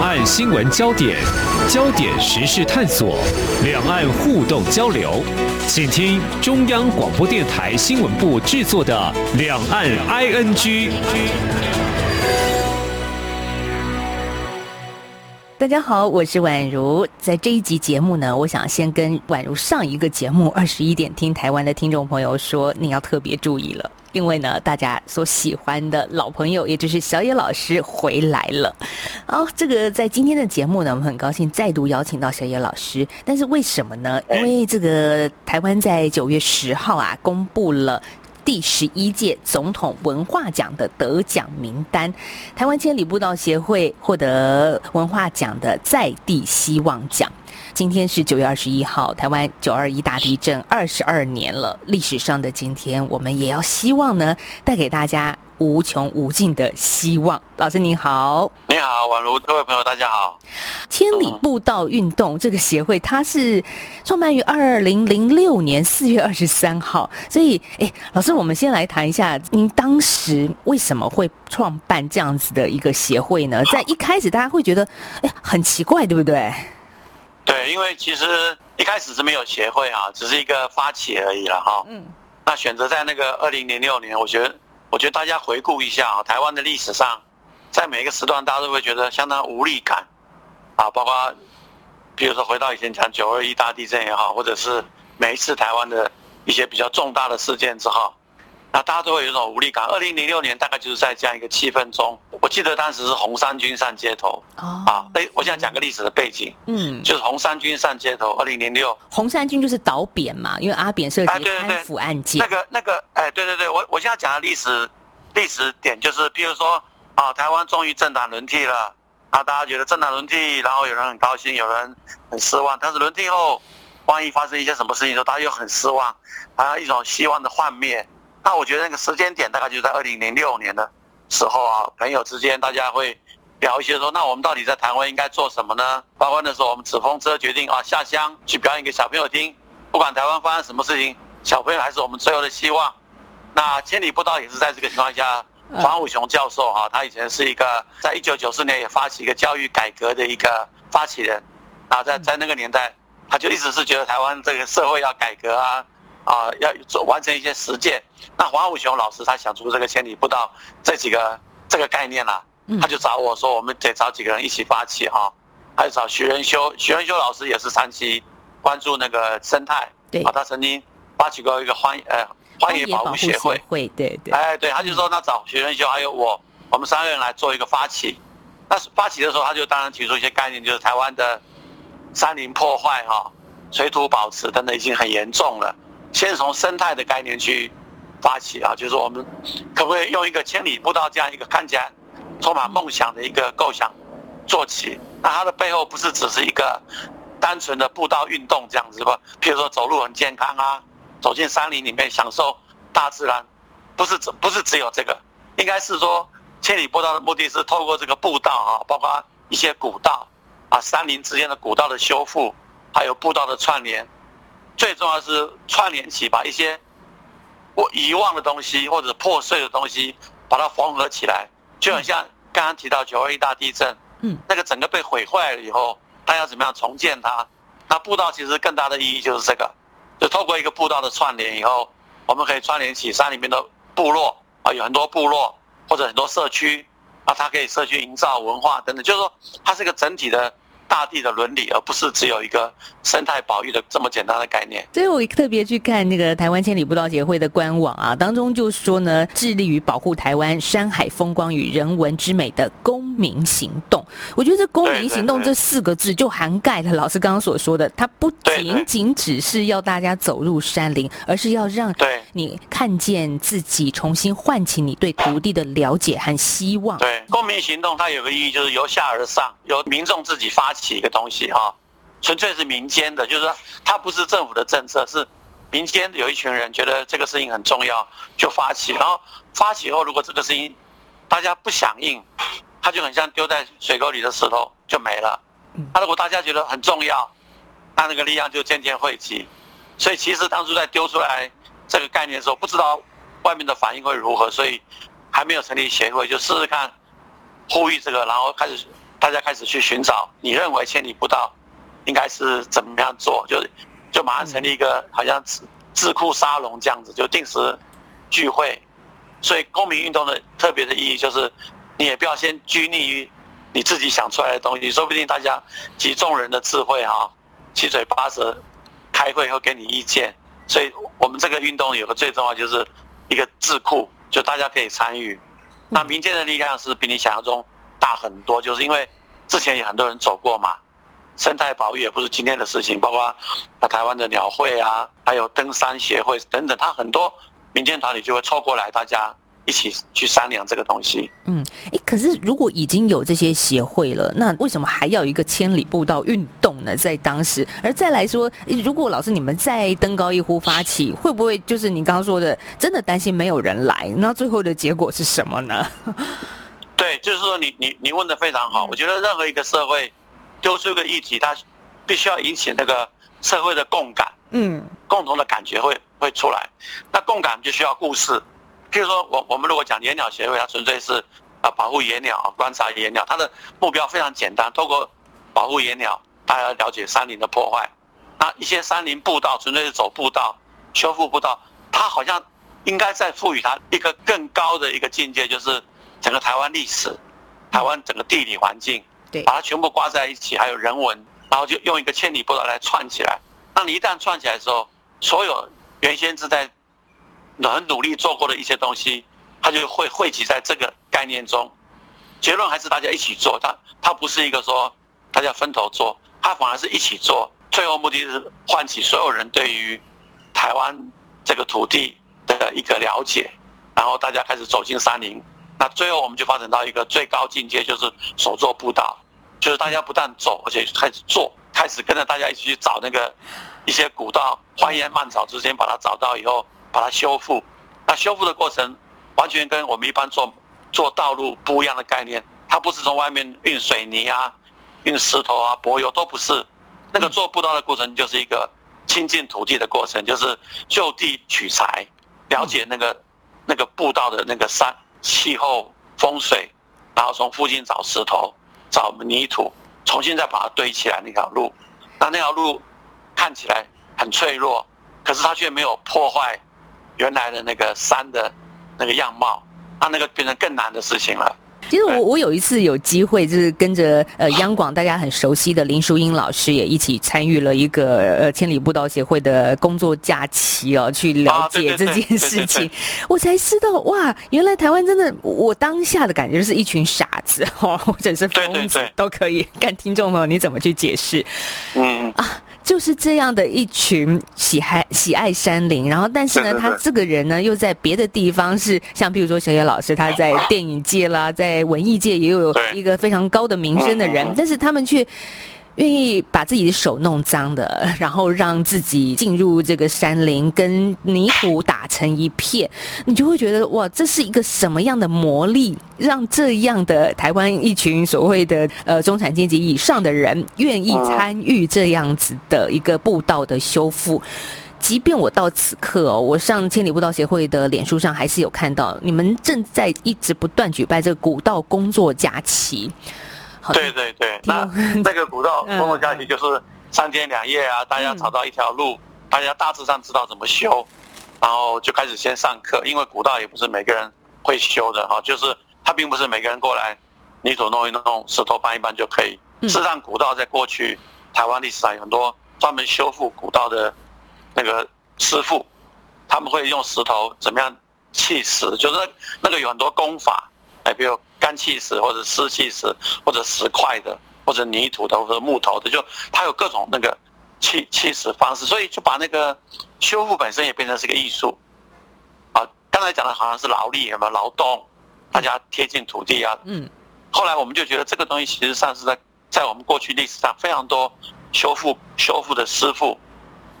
两岸新闻焦点、焦点时事探索、两岸互动交流，请听中央广播电台新闻部制作的《两岸 ING》。大家好，我是宛如。在这一集节目呢，我想先跟宛如上一个节目二十一点听台湾的听众朋友说，你要特别注意了，因为呢，大家所喜欢的老朋友，也就是小野老师回来了。好，这个在今天的节目呢，我们很高兴再度邀请到小野老师。但是为什么呢？因为这个台湾在九月十号啊，公布了。第十一届总统文化奖的得奖名单，台湾千里步道协会获得文化奖的在地希望奖。今天是九月二十一号，台湾九二一大地震二十二年了，历史上的今天，我们也要希望呢，带给大家。无穷无尽的希望，老师您好，你好，宛如各位朋友大家好。千里步道运动这个协会，它是创办于二零零六年四月二十三号，所以，哎，老师，我们先来谈一下，您当时为什么会创办这样子的一个协会呢？在一开始，大家会觉得，哎，很奇怪，对不对？对，因为其实一开始是没有协会啊，只是一个发起而已了哈。嗯，那选择在那个二零零六年，我觉得。我觉得大家回顾一下啊，台湾的历史上，在每一个时段，大家都会觉得相当无力感，啊，包括，比如说回到以前讲九二一大地震也好，或者是每一次台湾的一些比较重大的事件之后。那大家都会有一种无力感。二零零六年大概就是在这样一个气氛中，我记得当时是红三军上街头。哦。啊，哎，我现在讲个历史的背景。嗯。就是红三军上街头，二零零六。红三军就是倒扁嘛，因为阿扁涉及贪腐案件。那个那个，哎，对对对，我我现在讲的历史历史点就是，比如说啊，台湾终于政党轮替了，啊，大家觉得政党轮替，然后有人很高兴，有人很失望。但是轮替后，万一发生一些什么事情的时候，大家又很失望，啊，一种希望的幻灭。那我觉得那个时间点大概就在二零零六年的时候啊，朋友之间大家会聊一些说，那我们到底在台湾应该做什么呢？包括那时候我们纸风车决定啊下乡去表演给小朋友听，不管台湾发生什么事情，小朋友还是我们最后的希望。那千里步道也是在这个情况下，黄武雄教授哈，他以前是一个在一九九四年也发起一个教育改革的一个发起人，啊，在在那个年代，他就一直是觉得台湾这个社会要改革啊。啊，要做完成一些实践。那黄武雄老师他想出这个千里步道这几个这个概念了，他就找我说，我们得找几个人一起发起哈。还有找徐仁修，徐仁修老师也是长期关注那个生态，对，啊他曾经发起过一个欢呃荒野保护协会，会对对。哎，对，他就说那找徐仁修还有我，我们三个人来做一个发起。那发起的时候，他就当然提出一些概念，就是台湾的山林破坏哈、水土保持等等已经很严重了。先从生态的概念去发起啊，就是我们可不可以用一个千里步道这样一个看起来充满梦想的一个构想做起？那它的背后不是只是一个单纯的步道运动这样子吧？譬如说走路很健康啊，走进山林里面享受大自然，不是只不是只有这个，应该是说千里步道的目的是透过这个步道啊，包括一些古道啊，山林之间的古道的修复，还有步道的串联。最重要是串联起，把一些我遗忘的东西或者破碎的东西，把它缝合起来，就很像刚刚提到九二一大地震，嗯，那个整个被毁坏了以后，它要怎么样重建它？那步道其实更大的意义就是这个，就透过一个步道的串联以后，我们可以串联起山里面的部落啊，有很多部落或者很多社区啊，它可以社区营造文化等等，就是说它是一个整体的。大地的伦理，而不是只有一个生态保育的这么简单的概念。所以我特别去看那个台湾千里步道协会的官网啊，当中就说呢，致力于保护台湾山海风光与人文之美的公民行动。我觉得这公民行动这四个字就涵盖了老师刚刚所说的，它不仅仅只是要大家走入山林，而是要让你看见自己，重新唤起你对土地的了解和希望。对，公民行动它有个意义，就是由下而上，由民众自己发起。起一个东西哈，纯粹是民间的，就是说它不是政府的政策，是民间有一群人觉得这个事情很重要，就发起。然后发起后，如果这个事情大家不响应，它就很像丢在水沟里的石头就没了。那如果大家觉得很重要，那那个力量就渐渐汇集。所以其实当初在丢出来这个概念的时候，不知道外面的反应会如何，所以还没有成立协会，就试试看呼吁这个，然后开始。大家开始去寻找你认为千里步道应该是怎么样做，就就马上成立一个好像智智库沙龙这样子，就定时聚会。所以公民运动的特别的意义就是，你也不要先拘泥于你自己想出来的东西，说不定大家集众人的智慧哈，七嘴八舌开会会给你意见。所以我们这个运动有个最重要就是一个智库，就大家可以参与。那民间的力量是比你想象中大很多，就是因为之前有很多人走过嘛，生态保育也不是今天的事情，包括台湾的鸟会啊，还有登山协会等等，它很多。民间团体就会凑过来，大家一起去商量这个东西。嗯，哎，可是如果已经有这些协会了，那为什么还要一个千里步道运动呢？在当时，而再来说，如果老师你们再登高一呼发起，会不会就是你刚刚说的，真的担心没有人来？那最后的结果是什么呢？对，就是说你你你问的非常好。我觉得任何一个社会丢出一个议题，它必须要引起那个社会的共感，嗯，共同的感觉会。会出来，那共感就需要故事。譬如说，我我们如果讲野鸟协会，它纯粹是啊保护野鸟、观察野鸟，它的目标非常简单，透过保护野鸟，大家了解山林的破坏。那一些山林步道纯粹是走步道、修复步道，它好像应该再赋予它一个更高的一个境界，就是整个台湾历史、台湾整个地理环境，对，把它全部挂在一起，还有人文，然后就用一个千里波道来串起来。那你一旦串起来的时候，所有原先是在很努力做过的一些东西，它就会汇集在这个概念中。结论还是大家一起做，它它不是一个说大家分头做，它反而是一起做。最后目的是唤起所有人对于台湾这个土地的一个了解，然后大家开始走进山林。那最后我们就发展到一个最高境界，就是手做步道，就是大家不但走，而且开始做，开始跟着大家一起去找那个。一些古道，荒烟蔓草之间把它找到以后，把它修复。那修复的过程完全跟我们一般做做道路不一样的概念。它不是从外面运水泥啊、运石头啊、柏油都不是。那个做步道的过程就是一个亲近土地的过程，就是就地取材，了解那个那个步道的那个山气候风水，然后从附近找石头、找泥土，重新再把它堆起来那条路。那那条路。看起来很脆弱，可是它却没有破坏原来的那个山的那个样貌，那那个变成更难的事情了。其实我我有一次有机会，就是跟着呃央广大家很熟悉的林淑英老师也一起参与了一个呃千里步道协会的工作假期哦，去了解这件事情，我才知道哇，原来台湾真的，我当下的感觉是一群傻子哦，或者是疯子都可以。看听众朋友你怎么去解释？嗯啊。就是这样的一群喜爱喜爱山林，然后但是呢，他这个人呢又在别的地方是像比如说小野老师，他在电影界啦，在文艺界也有一个非常高的名声的人，但是他们却。愿意把自己的手弄脏的，然后让自己进入这个山林，跟泥土打成一片，你就会觉得哇，这是一个什么样的魔力，让这样的台湾一群所谓的呃中产阶级以上的人愿意参与这样子的一个步道的修复。即便我到此刻哦，我上千里步道协会的脸书上还是有看到你们正在一直不断举办这个古道工作假期。对对 对，那这个古道工作假期就是三天两夜啊，大家找到一条路，大家大致上知道怎么修，然后就开始先上课。因为古道也不是每个人会修的哈，就是它并不是每个人过来泥土弄一弄，石头搬一搬就可以。事实上，古道在过去台湾历史上有很多专门修复古道的那个师傅，他们会用石头怎么样砌石，就是那个有很多功法，哎，比如。干砌石或者湿砌石或者石块的或者泥土的或者木头的，就它有各种那个砌砌石方式，所以就把那个修复本身也变成是个艺术。啊，刚才讲的好像是劳力什么劳动，大家贴近土地啊。嗯。后来我们就觉得这个东西其实上是在在我们过去历史上非常多修复修复的师傅，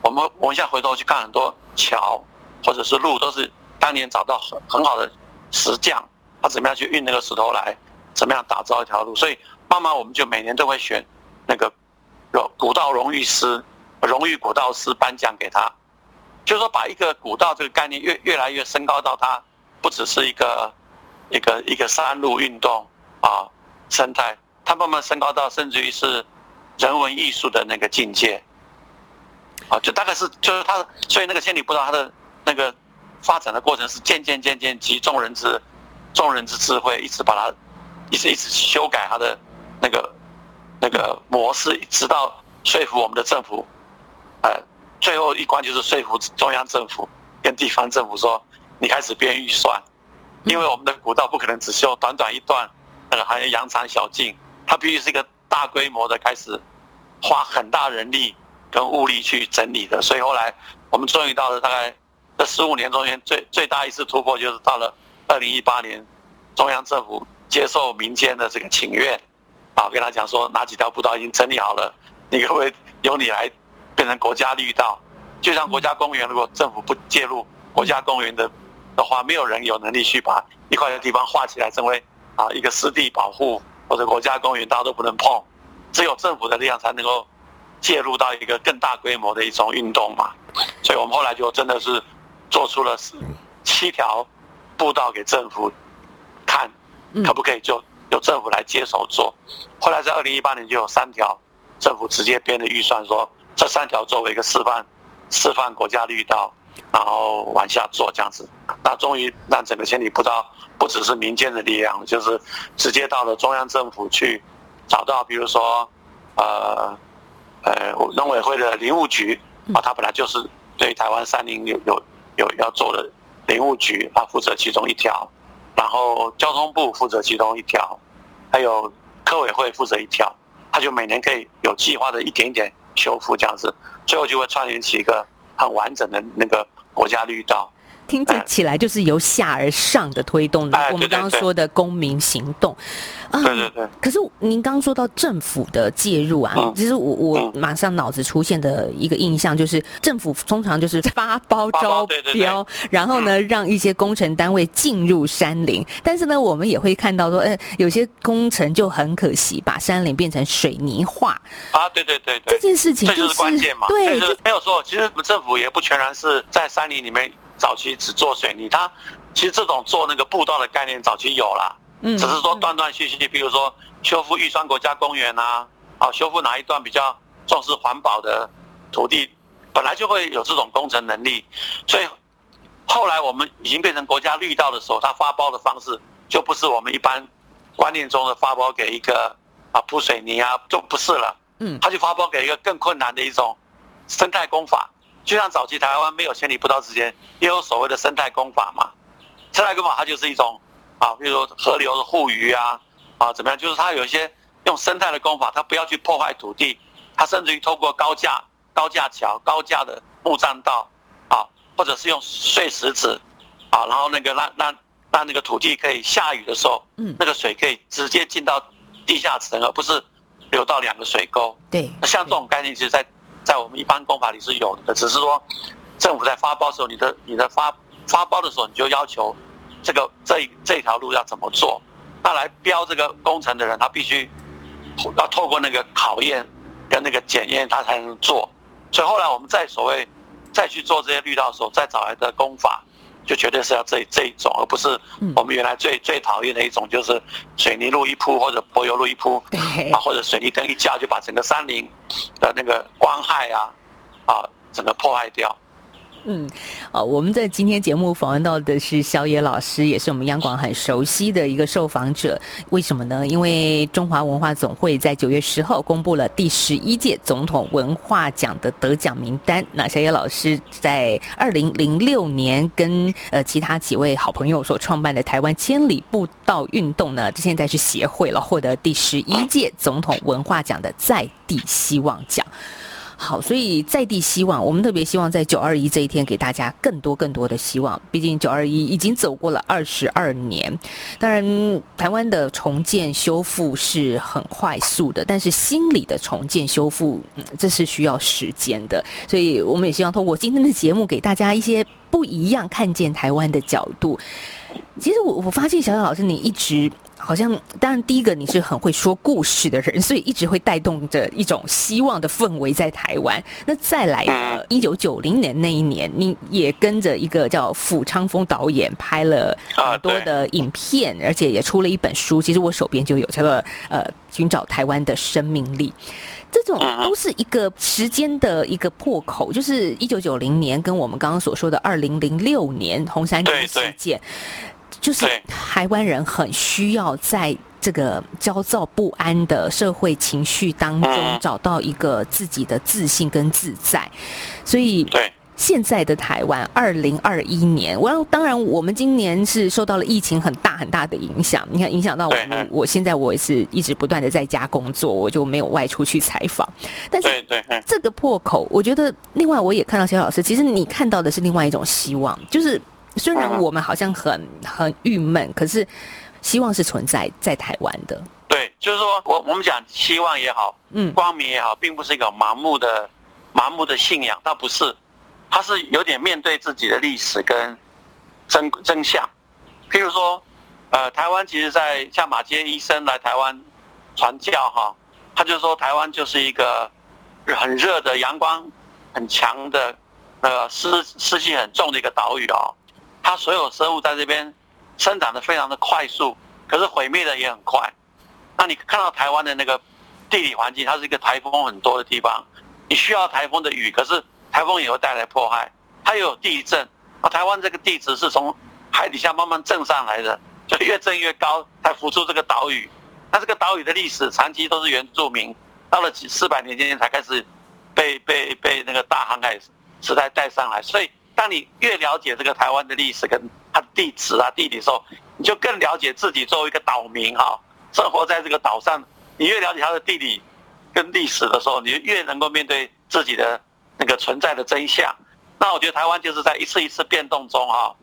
我们我们现在回头去看很多桥或者是路，都是当年找到很很好的石匠。他怎么样去运那个石头来，怎么样打造一条路？所以慢慢我们就每年都会选那个荣古道荣誉师、荣誉古道师颁奖给他，就是说把一个古道这个概念越越来越升高到它不只是一个一个一个山路运动啊生态，它慢慢升高到甚至于是人文艺术的那个境界。啊，就大概是就是他，所以那个千里步道他的那个发展的过程是渐渐渐渐集众人之众人之智慧，一直把它一直一直修改他的那个那个模式，直到说服我们的政府，呃，最后一关就是说服中央政府跟地方政府说，你开始编预算，因为我们的古道不可能只修短短一段，那个还有羊肠小径，它必须是一个大规模的开始花很大人力。跟物力去整理的，所以后来我们终于到了大概这十五年中间最最大一次突破，就是到了二零一八年，中央政府接受民间的这个请愿，啊，跟他讲说哪几条步道已经整理好了，你可不可以由你来变成国家绿道？就像国家公园，如果政府不介入国家公园的的话，没有人有能力去把一块的地方划起来成为啊一个湿地保护或者国家公园，大家都不能碰，只有政府的力量才能够。介入到一个更大规模的一种运动嘛，所以我们后来就真的是做出了七条步道给政府看，可不可以就由政府来接手做。后来在二零一八年就有三条，政府直接编的预算说这三条作为一个示范示范国家绿道，然后往下做这样子。那终于让整个千里步道不只是民间的力量，就是直接到了中央政府去找到，比如说呃。呃，农委会的林务局啊，他本来就是对台湾山林有有有要做的林务局，他负责其中一条，然后交通部负责其中一条，还有科委会负责一条，他就每年可以有计划的一点一点修复这样子，最后就会串联起一个很完整的那个国家绿道。听起来就是由下而上的推动的，我们刚刚说的公民行动，啊，对对对。可是您刚刚说到政府的介入啊，其实我我马上脑子出现的一个印象就是，政府通常就是发包 招标，然后呢让一些工程单位进入山林，但是呢我们也会看到说，哎，有些工程就很可惜，把山林变成水泥化。啊，对对对对，这件事情这就是关键嘛，对，没有错。其实政府也不全然是在山林里面。早期只做水泥，它其实这种做那个步道的概念早期有了，嗯，只是说断断续续，比如说修复玉山国家公园呐，啊，修复哪一段比较重视环保的土地，本来就会有这种工程能力，所以后来我们已经变成国家绿道的时候，它发包的方式就不是我们一般观念中的发包给一个啊铺水泥啊，就不是了，嗯，他就发包给一个更困难的一种生态工法。就像早期台湾没有千里步道之间，也有所谓的生态工法嘛。生态工法它就是一种啊，比如说河流的护鱼啊，啊怎么样？就是它有一些用生态的工法，它不要去破坏土地，它甚至于透过高架、高架桥、高架的木栈道啊，或者是用碎石子啊，然后那个让让让那个土地可以下雨的时候，嗯，那个水可以直接进到地下层，而不是流到两个水沟。对，像这种概念，其实在。在我们一般公法里是有的，只是说政府在发包的时候，你的你的发发包的时候，你就要求这个这这条路要怎么做，那来标这个工程的人，他必须要透过那个考验跟那个检验，他才能做。所以后来我们再所谓再去做这些绿道的时候，再找来的工法。就绝对是要这这一种，而不是我们原来最最讨厌的一种，就是水泥路一铺或者柏油路一铺，啊，或者水泥灯一架就把整个山林的那个光害啊，啊，整个破坏掉。嗯，好，我们在今天节目访问到的是小野老师，也是我们央广很熟悉的一个受访者。为什么呢？因为中华文化总会在九月十号公布了第十一届总统文化奖的得奖名单。那小野老师在二零零六年跟呃其他几位好朋友所创办的台湾千里步道运动呢，现在是协会了，获得第十一届总统文化奖的在地希望奖。好，所以在地希望，我们特别希望在九二一这一天给大家更多更多的希望。毕竟九二一已经走过了二十二年，当然台湾的重建修复是很快速的，但是心理的重建修复，这是需要时间的。所以我们也希望通过今天的节目，给大家一些不一样看见台湾的角度。其实我我发现小小老师，你一直。好像当然第一个你是很会说故事的人，所以一直会带动着一种希望的氛围在台湾。那再来呢？一九九零年那一年，你也跟着一个叫傅昌峰导演拍了很多的影片，而且也出了一本书。其实我手边就有这个《呃寻找台湾的生命力》。这种都是一个时间的一个破口，就是一九九零年跟我们刚刚所说的二零零六年红山军事件。就是台湾人很需要在这个焦躁不安的社会情绪当中找到一个自己的自信跟自在，所以现在的台湾二零二一年，我当然我们今年是受到了疫情很大很大的影响，你看影响到我们，我现在我也是一直不断的在家工作，我就没有外出去采访，但是这个破口，我觉得另外我也看到肖老师，其实你看到的是另外一种希望，就是。虽然我们好像很很郁闷，可是希望是存在在台湾的。对，就是说我我们讲希望也好，嗯，光明也好，并不是一个盲目的盲目的信仰，倒不是，它是有点面对自己的历史跟真真相。譬如说，呃，台湾其实，在像马街医生来台湾传教哈，他就说台湾就是一个很热的阳光很强的呃湿湿气很重的一个岛屿哦。它所有生物在这边生长的非常的快速，可是毁灭的也很快。那你看到台湾的那个地理环境，它是一个台风很多的地方，你需要台风的雨，可是台风也会带来迫害。它又有地震，啊，台湾这个地质是从海底下慢慢震上来的，就越震越高，才浮出这个岛屿。那这个岛屿的历史长期都是原住民，到了几四百年间才开始被被被那个大航海时代带上来，所以。当你越了解这个台湾的历史跟它的地址啊地理的时候，你就更了解自己作为一个岛民哈，生活在这个岛上，你越了解它的地理跟历史的时候，你就越能够面对自己的那个存在的真相。那我觉得台湾就是在一次一次变动中哈，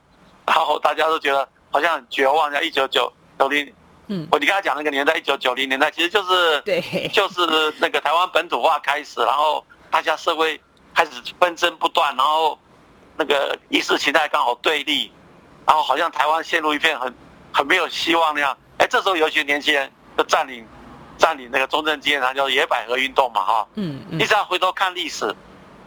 然后大家都觉得好像很绝望，像一九九九零，嗯，我你刚才讲那个年代，一九九零年代其实就是对，就是那个台湾本土化开始，然后大家社会开始纷争不断，然后。那个意识形态刚好对立，然后好像台湾陷入一片很很没有希望那样。哎，这时候有一群年轻人就占领占领那个中正纪念堂，叫野百合运动嘛，哈。嗯嗯。你只要回头看历史，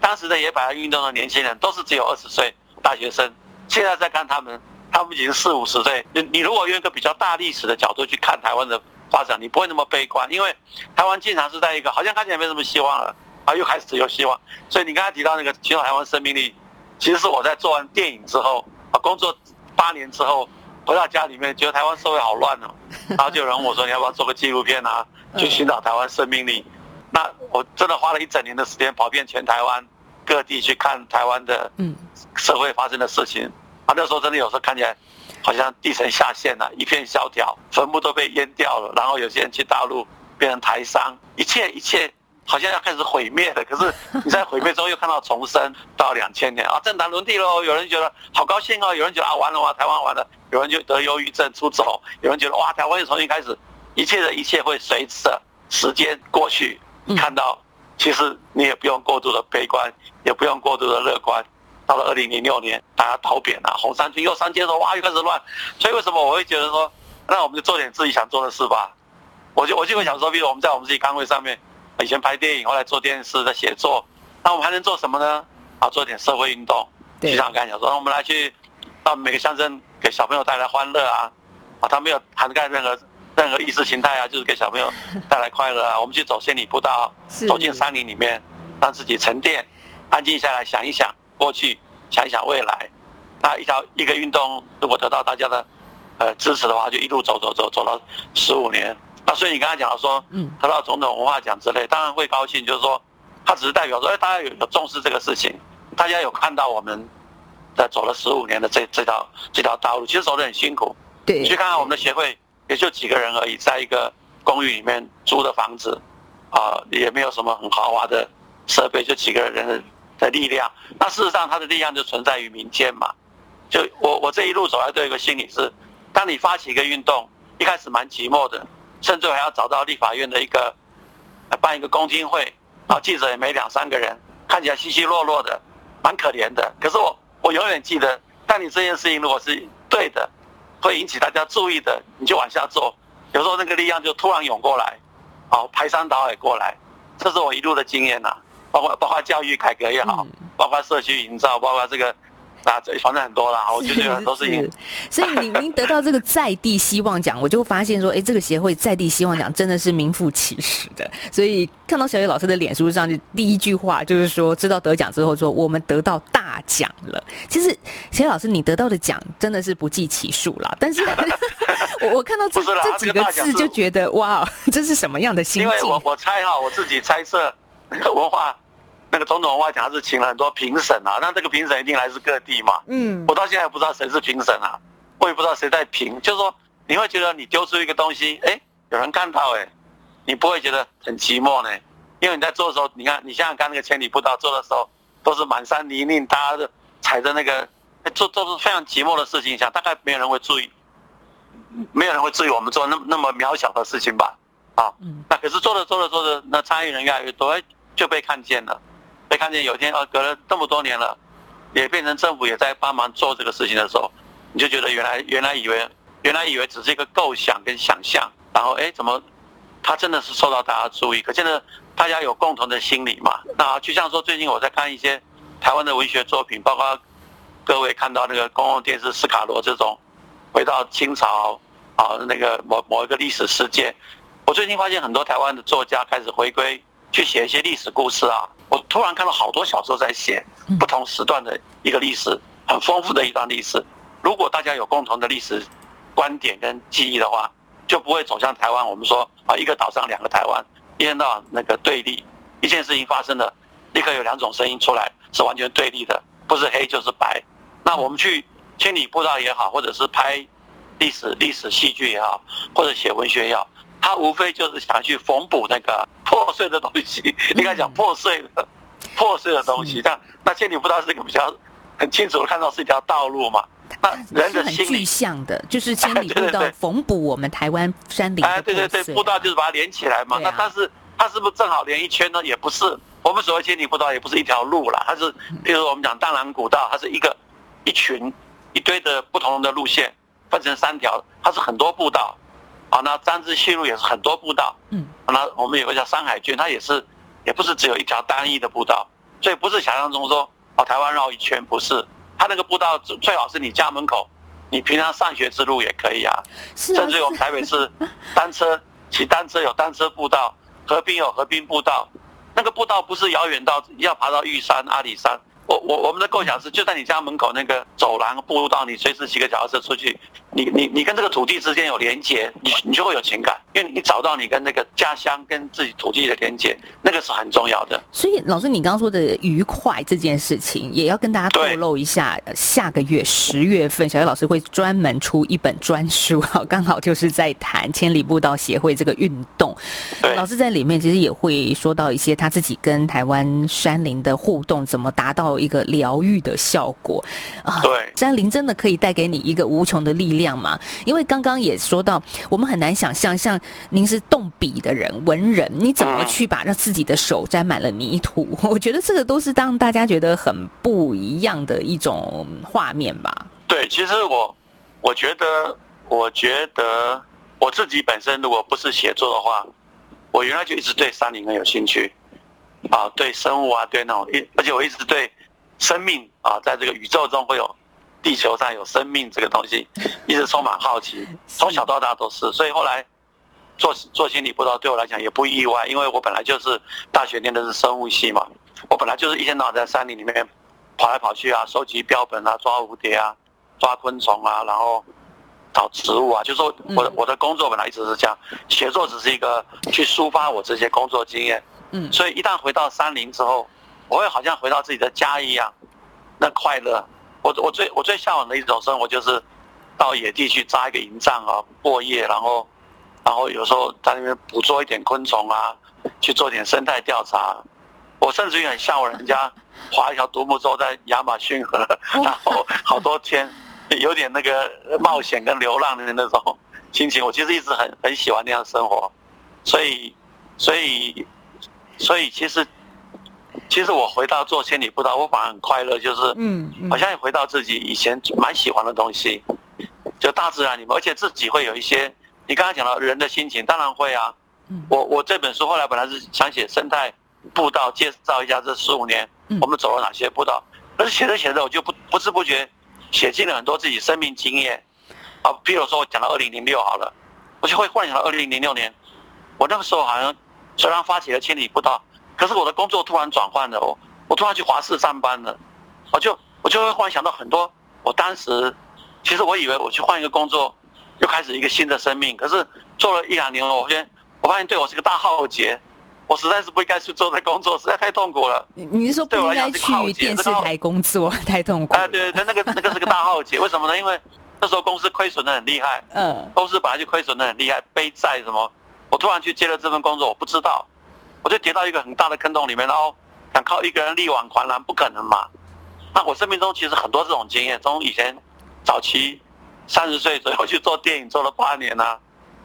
当时的野百合运动的年轻人都是只有二十岁大学生，现在再看他们，他们已经四五十岁。你你如果用一个比较大历史的角度去看台湾的发展，你不会那么悲观，因为台湾经常是在一个好像看起来没什么希望了，啊，又开始有希望。所以你刚才提到那个寻找台湾生命力。其实是我在做完电影之后啊，工作八年之后回到家里面，觉得台湾社会好乱哦，然后就有人问我说：“你要不要做个纪录片啊？去寻找台湾生命力？”那我真的花了一整年的时间跑遍全台湾各地去看台湾的社会发生的事情啊。那时候真的有时候看起来好像地层下陷了，一片萧条，坟墓都被淹掉了，然后有些人去大陆变成台商，一切一切。好像要开始毁灭了，可是你在毁灭中又看到重生，到两千年啊，政坛轮替喽。有人觉得好高兴哦，有人觉得啊完了哇，台湾完了。有人就得忧郁症出走，有人觉得哇，台湾又重新开始。一切的一切会随着时间过去，看到其实你也不用过度的悲观，也不用过度的乐观。到了二零零六年，大家逃扁了，红三军又上街头，哇，又开始乱。所以为什么我会觉得说，那我们就做点自己想做的事吧？我就我就会想说，比如我们在我们自己岗位上面。以前拍电影，后来做电视的写作，那我们还能做什么呢？啊，做点社会运动。就像刚才讲说，我们来去到每个乡镇，给小朋友带来欢乐啊！啊，他没有涵盖任何任何意识形态啊，就是给小朋友 带来快乐啊。我们去走仙女步道，走进山林里面，让自己沉淀、安静下来，想一想过去，想一想未来。那一条一个运动，如果得到大家的呃支持的话，就一路走走走走了十五年。那所以你刚才讲说，嗯，得到总统文化奖之类，当然会高兴。就是说，他只是代表说，哎，大家有有重视这个事情，大家有看到我们的走了十五年的这这条这条道路，其实走得很辛苦。对，你去看看我们的协会，也就几个人而已，在一个公寓里面租的房子，啊，也没有什么很豪华的设备，就几个人的的力量。那事实上，他的力量就存在于民间嘛。就我我这一路走来都有一个心理是，当你发起一个运动，一开始蛮寂寞的。甚至还要找到立法院的一个，办一个公听会，啊，记者也没两三个人，看起来稀稀落落的，蛮可怜的。可是我我永远记得，但你这件事情如果是对的，会引起大家注意的，你就往下做。有时候那个力量就突然涌过来，好排山倒海过来，这是我一路的经验呐。包括包括教育改革也好，包括社区营造，包括这个。啊，这反正很多啦，我觉得很多事情。所以您您得到这个在地希望奖，我就发现说，哎，这个协会在地希望奖真的是名副其实的。所以看到小野老师的脸书上，就第一句话就是说，知道得奖之后说我们得到大奖了。其实小野老师你得到的奖真的是不计其数啦，但是 我我看到这这几个字就觉得哇，这是什么样的心境？因为我我猜哈，我自己猜测文化。那个总统文化奖是请了很多评审啊，那这个评审一定来自各地嘛。嗯，我到现在不知道谁是评审啊，我也不知道谁在评。就是说，你会觉得你丢出一个东西，哎，有人看到，哎，你不会觉得很寂寞呢？因为你在做的时候，你看你想想看，那个千里步道做的时候，都是满山泥泞，大家的踩着那个，做做是非常寂寞的事情，想大概没有人会注意，没有人会注意我们做那那么渺小的事情吧？啊，那可是做着做着做着，那参与人越来越多，就被看见了。看见有天啊，隔了这么多年了，也变成政府也在帮忙做这个事情的时候，你就觉得原来原来以为原来以为只是一个构想跟想象，然后哎怎么，他真的是受到大家注意，可见得大家有共同的心理嘛。那就像说最近我在看一些台湾的文学作品，包括各位看到那个公共电视斯卡罗这种，回到清朝啊那个某某一个历史事件，我最近发现很多台湾的作家开始回归去写一些历史故事啊。我突然看到好多小说在写不同时段的一个历史，很丰富的一段历史。如果大家有共同的历史观点跟记忆的话，就不会走向台湾。我们说啊，一个岛上两个台湾，一天到晚那个对立，一件事情发生了，立刻有两种声音出来，是完全对立的，不是黑就是白。那我们去千里步道也好，或者是拍历史历史戏剧也好，或者写文学也好。他无非就是想去缝补那个破碎的东西，应该讲破碎的、破碎的东西。但那千里步道是一个比较很清楚的看到是一条道路嘛？那人的心具象的，就是 千里步道缝补我们台湾山林。哎，对对对，步道就是把它连起来嘛。那但是它是不是正好连一圈呢？也不是。我们所谓千里步道也不是一条路啦，它是，譬如我们讲淡蓝古道，它是一个一群一堆的不同的路线分成三条，它是很多步道。好，那张之西路也是很多步道，嗯，那我们有个叫山海郡，它也是，也不是只有一条单一的步道，所以不是想象中说，哦，台湾绕一圈不是，它那个步道最好是你家门口，你平常上学之路也可以啊，甚至我们台北市单车骑单车有单车步道，河滨有河滨步道，那个步道不是遥远到要爬到玉山阿里山。我我我们的构想是，就在你家门口那个走廊步道，你随时骑个脚踏车出去，你你你跟这个土地之间有连接，你你就会有情感，因为你找到你跟那个家乡跟自己土地的连接，那个是很重要的。所以老师，你刚刚说的愉快这件事情，也要跟大家透露一下，下个月十月份，小叶老师会专门出一本专书，哈，刚好就是在谈千里步道协会这个运动。老师在里面其实也会说到一些他自己跟台湾山林的互动，怎么达到。一个疗愈的效果啊，对，山林真的可以带给你一个无穷的力量这样吗？因为刚刚也说到，我们很难想象，像您是动笔的人，文人，你怎么去把让自己的手沾满了泥土？我觉得这个都是让大家觉得很不一样的一种画面吧。对，其实我我觉得，我觉得我自己本身如果不是写作的话，我原来就一直对山林很有兴趣。啊，对生物啊，对那种一，而且我一直对生命啊，在这个宇宙中会有地球上有生命这个东西，一直充满好奇，从小到大都是。所以后来做做心理辅导对我来讲也不意外，因为我本来就是大学念的是生物系嘛，我本来就是一天到晚在山林里面跑来跑去啊，收集标本啊，抓蝴蝶啊，抓昆虫啊，然后找植物啊，就说我的我的工作本来一直是这样，写作只是一个去抒发我这些工作经验。嗯，所以一旦回到山林之后，我会好像回到自己的家一样，那快乐。我我最我最向往的一种生活就是，到野地去扎一个营帐啊，过夜，然后，然后有时候在那边捕捉一点昆虫啊，去做点生态调查。我甚至于很向往人家划一条独木舟在亚马逊河，然后好多天，有点那个冒险跟流浪的那种心情。我其实一直很很喜欢那样生活，所以，所以。所以其实，其实我回到做千里步道，我反而很快乐，就是嗯，好像回到自己以前蛮喜欢的东西，就大自然里面，而且自己会有一些你刚才讲到人的心情，当然会啊。嗯我我这本书后来本来是想写生态步道，介绍一下这十五年嗯我们走了哪些步道，可是写着写着我就不不知不觉写进了很多自己生命经验。啊，比如说我讲到二零零六好了，我就会幻想到二零零六年，我那个时候好像虽然发起了千里步道，可是我的工作突然转换了，我我突然去华视上班了，我就我就会忽然想到很多，我当时其实我以为我去换一个工作，又开始一个新的生命，可是做了一两年，我发现我发现对我是个大浩劫，我实在是不应该去做这工作，实在太痛苦了。你你是说不应该去电视台工作，太痛苦了？对对，那个那个是个大浩劫，为什么呢？因为那时候公司亏损的很厉害，嗯公司本来就亏损的很厉害，背债什么，我突然去接了这份工作，我不知道，我就跌到一个很大的坑洞里面，然后想靠一个人力挽狂澜，不可能嘛。那我生命中其实很多这种经验，从以前早期三十岁左右去做电影，做了八年啊，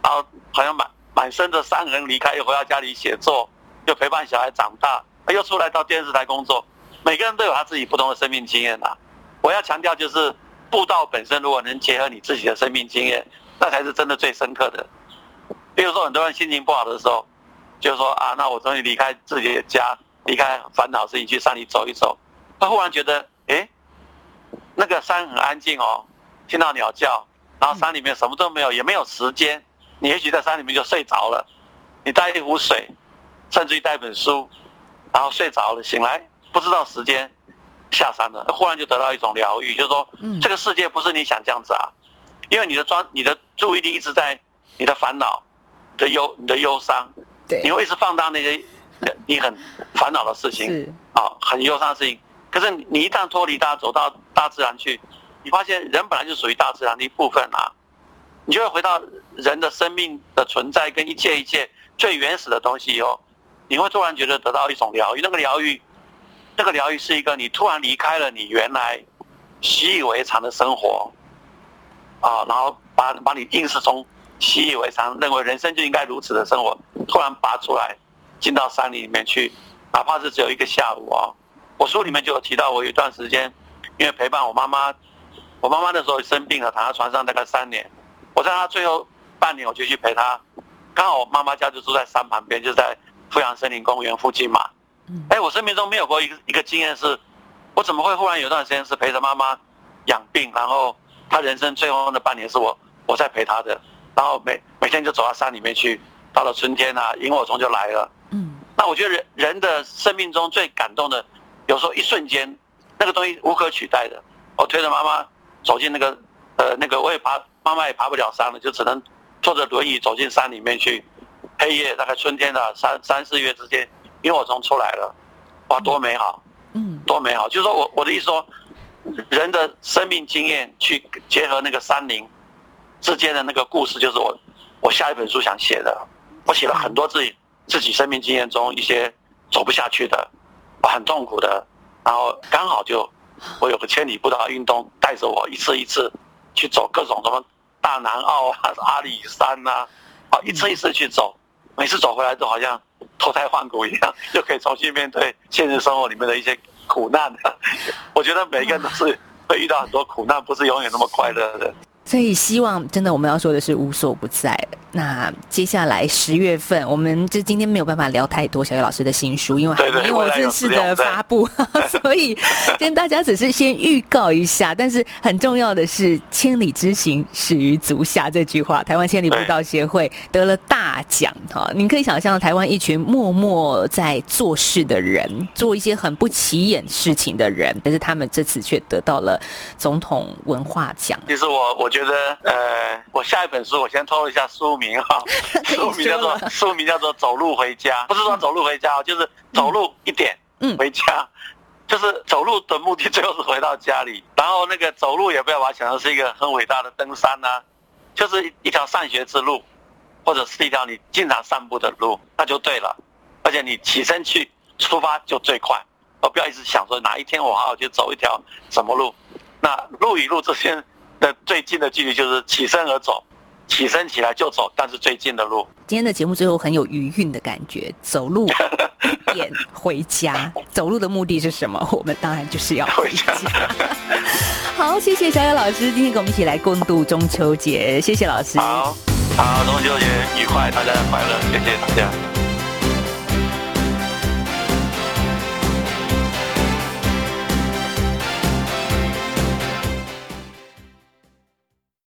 然后好像满满身的伤痕离开，又回到家里写作，又陪伴小孩长大，又出来到电视台工作，每个人都有他自己不同的生命经验啊。我要强调就是。步道本身如果能结合你自己的生命经验，那才是真的最深刻的。比如说，很多人心情不好的时候，就说啊，那我终于离开自己的家，离开烦恼事情，去山里走一走。他忽然觉得，哎，那个山很安静哦，听到鸟叫，然后山里面什么都没有，也没有时间。你也许在山里面就睡着了，你带一壶水，甚至于带本书，然后睡着了，醒来不知道时间。下山了，忽然就得到一种疗愈，就是说，这个世界不是你想这样子啊，因为你的专，你的注意力一直在你的烦恼、的忧、你的忧伤，对，你会一直放大那些你很烦恼的事情，是啊，很忧伤的事情。可是你一旦脱离大，走到大自然去，你发现人本来就属于大自然的一部分啊，你就会回到人的生命的存在跟一切一切最原始的东西以后，你会突然觉得得到一种疗愈，那个疗愈。那个疗愈是一个你突然离开了你原来习以为常的生活，啊，然后把把你硬是从习以为常认为人生就应该如此的生活，突然拔出来，进到山里里面去，哪怕是只有一个下午啊。我书里面就有提到，我有一段时间，因为陪伴我妈妈，我妈妈那时候生病了，躺在床上大概三年，我在她最后半年我就去陪她，刚好我妈妈家就住在山旁边，就在富阳森林公园附近嘛。哎，我生命中没有过一个一个经验是，我怎么会忽然有段时间是陪着妈妈养病，然后她人生最后的半年是我我在陪她的，然后每每天就走到山里面去，到了春天啊，萤火虫就来了。嗯，那我觉得人人的生命中最感动的，有时候一瞬间，那个东西无可取代的。我推着妈妈走进那个呃那个，我也爬，妈妈也爬不了山了，就只能坐着轮椅走进山里面去。黑夜大概春天的三三四月之间。萤火虫出来了，哇，多美好！嗯，多美好！就是说我我的意思说，人的生命经验去结合那个山林之间的那个故事，就是我我下一本书想写的。我写了很多自己自己生命经验中一些走不下去的，很痛苦的，然后刚好就我有个千里步道运动带着我一次一次去走各种什么大南澳啊、阿里山呐，啊，一次一次去走，每次走回来都好像。脱胎换骨一样，就可以重新面对现实生活里面的一些苦难。我觉得每个人都是会遇到很多苦难，不是永远那么快乐的。所以希望真的我们要说的是无所不在。那接下来十月份，我们就今天没有办法聊太多小叶老师的新书，因为还没有正式的发布，所以跟大家只是先预告一下。但是很重要的是“千里之行，始于足下”这句话，台湾千里步道协会得了大奖哈！您可以想象，台湾一群默默在做事的人，做一些很不起眼事情的人，但是他们这次却得到了总统文化奖。其实我我觉得，呃，我下一本书我先透露一下书名哈，书名叫做书名叫做《走路回家》，不是说走路回家，就是走路一点，嗯，回家，就是走路的目的最后是回到家里。然后那个走路也不要把它想成是一个很伟大的登山呐、啊，就是一条上学之路，或者是一条你经常散步的路，那就对了。而且你起身去出发就最快，而不要一直想说哪一天我好好去走一条什么路。那路与路之间的最近的距离就是起身而走。起身起来就走，但是最近的路。今天的节目最后很有余韵的感觉，走路点回家。走路的目的是什么？我们当然就是要 回家。好，谢谢小野老师今天跟我们一起来共度中秋节，谢谢老师。好。好，中秋节愉快，大家快乐，谢谢大家。